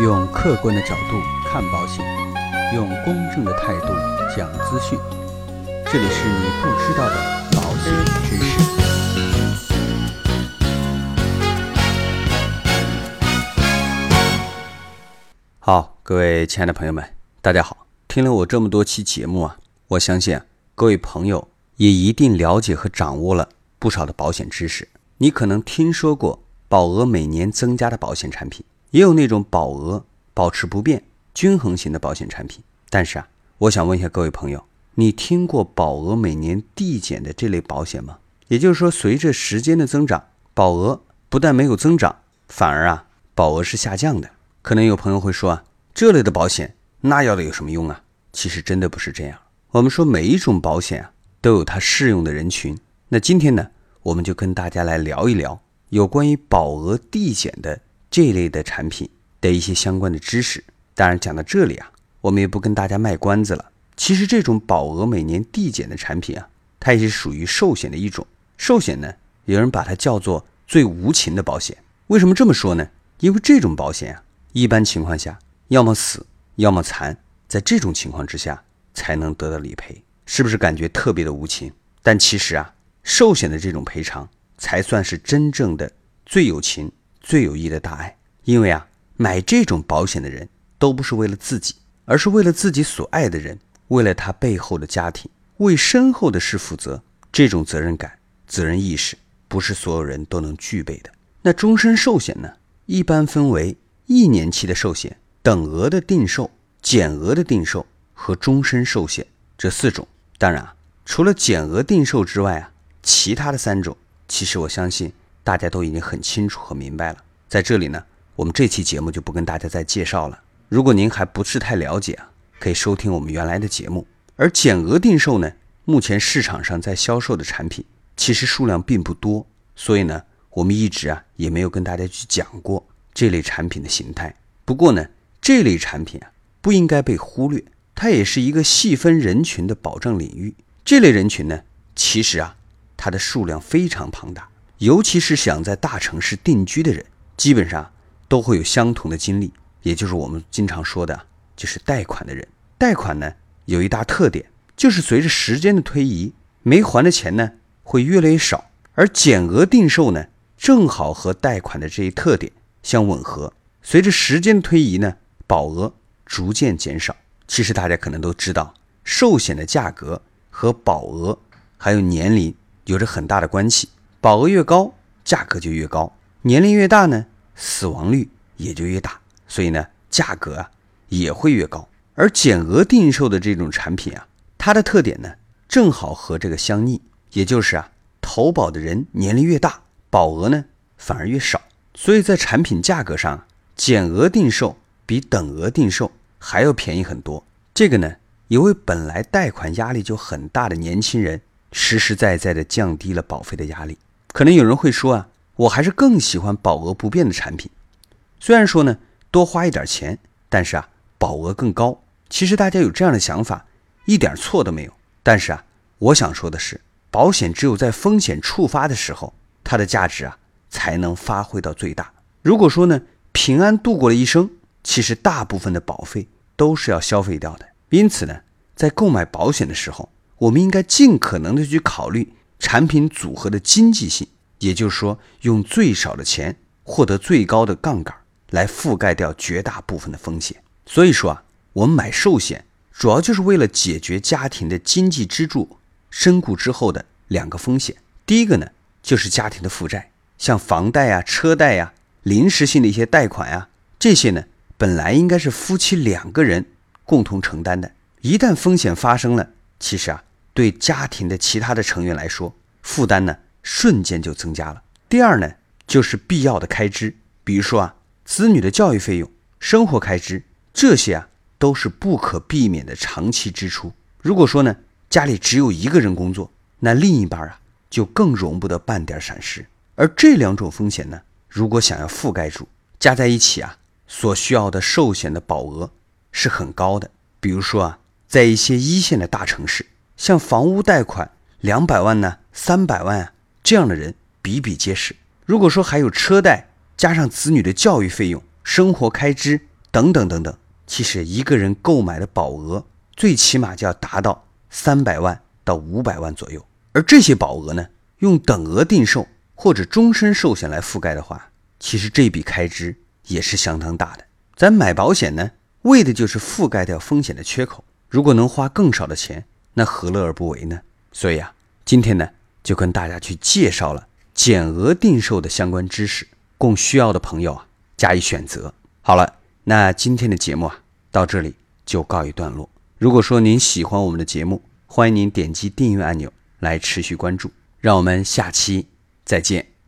用客观的角度看保险，用公正的态度讲资讯。这里是你不知道的保险知识。好，各位亲爱的朋友们，大家好。听了我这么多期节目啊，我相信，各位朋友也一定了解和掌握了不少的保险知识。你可能听说过保额每年增加的保险产品，也有那种保额保持不变、均衡型的保险产品。但是啊，我想问一下各位朋友，你听过保额每年递减的这类保险吗？也就是说，随着时间的增长，保额不但没有增长，反而啊，保额是下降的。可能有朋友会说啊，这类的保险那要的有什么用啊？其实真的不是这样。我们说每一种保险啊，都有它适用的人群。那今天呢，我们就跟大家来聊一聊有关于保额递减的这一类的产品的一些相关的知识。当然，讲到这里啊，我们也不跟大家卖关子了。其实这种保额每年递减的产品啊，它也是属于寿险的一种。寿险呢，有人把它叫做最无情的保险。为什么这么说呢？因为这种保险啊，一般情况下要么死，要么残。在这种情况之下才能得到理赔，是不是感觉特别的无情？但其实啊，寿险的这种赔偿才算是真正的最有情、最有益的大爱。因为啊，买这种保险的人都不是为了自己，而是为了自己所爱的人，为了他背后的家庭，为身后的事负责。这种责任感、责任意识不是所有人都能具备的。那终身寿险呢，一般分为一年期的寿险、等额的定寿。减额的定寿和终身寿险这四种，当然啊，除了减额定寿之外啊，其他的三种，其实我相信大家都已经很清楚和明白了。在这里呢，我们这期节目就不跟大家再介绍了。如果您还不是太了解啊，可以收听我们原来的节目。而减额定寿呢，目前市场上在销售的产品其实数量并不多，所以呢，我们一直啊也没有跟大家去讲过这类产品的形态。不过呢，这类产品啊。不应该被忽略，它也是一个细分人群的保障领域。这类人群呢，其实啊，它的数量非常庞大，尤其是想在大城市定居的人，基本上都会有相同的经历，也就是我们经常说的，就是贷款的人。贷款呢，有一大特点，就是随着时间的推移，没还的钱呢会越来越少，而减额定寿呢，正好和贷款的这一特点相吻合。随着时间的推移呢，保额。逐渐减少。其实大家可能都知道，寿险的价格和保额还有年龄有着很大的关系。保额越高，价格就越高；年龄越大呢，死亡率也就越大。所以呢，价格啊也会越高。而减额定寿的这种产品啊，它的特点呢，正好和这个相逆，也就是啊，投保的人年龄越大，保额呢反而越少。所以在产品价格上，减额定寿比等额定寿。还要便宜很多，这个呢也为本来贷款压力就很大的年轻人实实在在的降低了保费的压力。可能有人会说啊，我还是更喜欢保额不变的产品。虽然说呢多花一点钱，但是啊保额更高。其实大家有这样的想法，一点错都没有。但是啊，我想说的是，保险只有在风险触发的时候，它的价值啊才能发挥到最大。如果说呢平安度过了一生。其实大部分的保费都是要消费掉的，因此呢，在购买保险的时候，我们应该尽可能的去考虑产品组合的经济性，也就是说，用最少的钱获得最高的杠杆，来覆盖掉绝大部分的风险。所以说啊，我们买寿险主要就是为了解决家庭的经济支柱身故之后的两个风险。第一个呢，就是家庭的负债，像房贷呀、车贷呀、临时性的一些贷款呀，这些呢。本来应该是夫妻两个人共同承担的，一旦风险发生了，其实啊，对家庭的其他的成员来说，负担呢瞬间就增加了。第二呢，就是必要的开支，比如说啊，子女的教育费用、生活开支，这些啊都是不可避免的长期支出。如果说呢，家里只有一个人工作，那另一半啊就更容不得半点闪失。而这两种风险呢，如果想要覆盖住，加在一起啊。所需要的寿险的保额是很高的，比如说啊，在一些一线的大城市，像房屋贷款两百万呢、三百万啊，这样的人比比皆是。如果说还有车贷，加上子女的教育费用、生活开支，等等等等。其实一个人购买的保额最起码就要达到三百万到五百万左右，而这些保额呢，用等额定寿或者终身寿险来覆盖的话，其实这笔开支也是相当大的。咱买保险呢，为的就是覆盖掉风险的缺口。如果能花更少的钱，那何乐而不为呢？所以啊，今天呢，就跟大家去介绍了减额定售的相关知识，供需要的朋友啊加以选择。好了。那今天的节目啊，到这里就告一段落。如果说您喜欢我们的节目，欢迎您点击订阅按钮来持续关注。让我们下期再见。